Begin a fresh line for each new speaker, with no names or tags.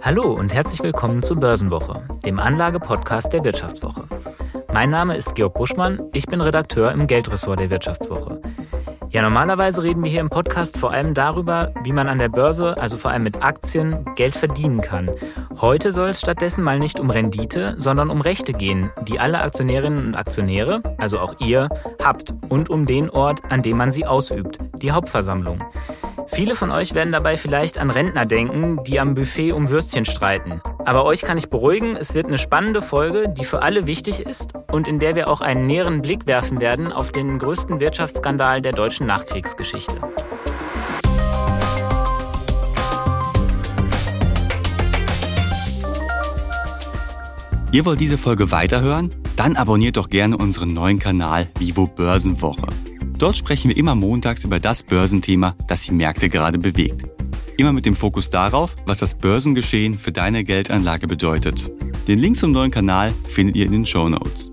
Hallo und herzlich willkommen zur Börsenwoche, dem Anlage-Podcast der Wirtschaftswoche. Mein Name ist Georg Buschmann, ich bin Redakteur im Geldressort der Wirtschaftswoche. Ja, normalerweise reden wir hier im Podcast vor allem darüber, wie man an der Börse, also vor allem mit Aktien, Geld verdienen kann. Heute soll es stattdessen mal nicht um Rendite, sondern um Rechte gehen, die alle Aktionärinnen und Aktionäre, also auch ihr, habt und um den Ort, an dem man sie ausübt, die Hauptversammlung. Viele von euch werden dabei vielleicht an Rentner denken, die am Buffet um Würstchen streiten. Aber euch kann ich beruhigen, es wird eine spannende Folge, die für alle wichtig ist und in der wir auch einen näheren Blick werfen werden auf den größten Wirtschaftsskandal der deutschen Nachkriegsgeschichte.
Ihr wollt diese Folge weiterhören? Dann abonniert doch gerne unseren neuen Kanal Vivo Börsenwoche. Dort sprechen wir immer montags über das Börsenthema, das die Märkte gerade bewegt. Immer mit dem Fokus darauf, was das Börsengeschehen für deine Geldanlage bedeutet. Den Link zum neuen Kanal findet ihr in den Show Notes.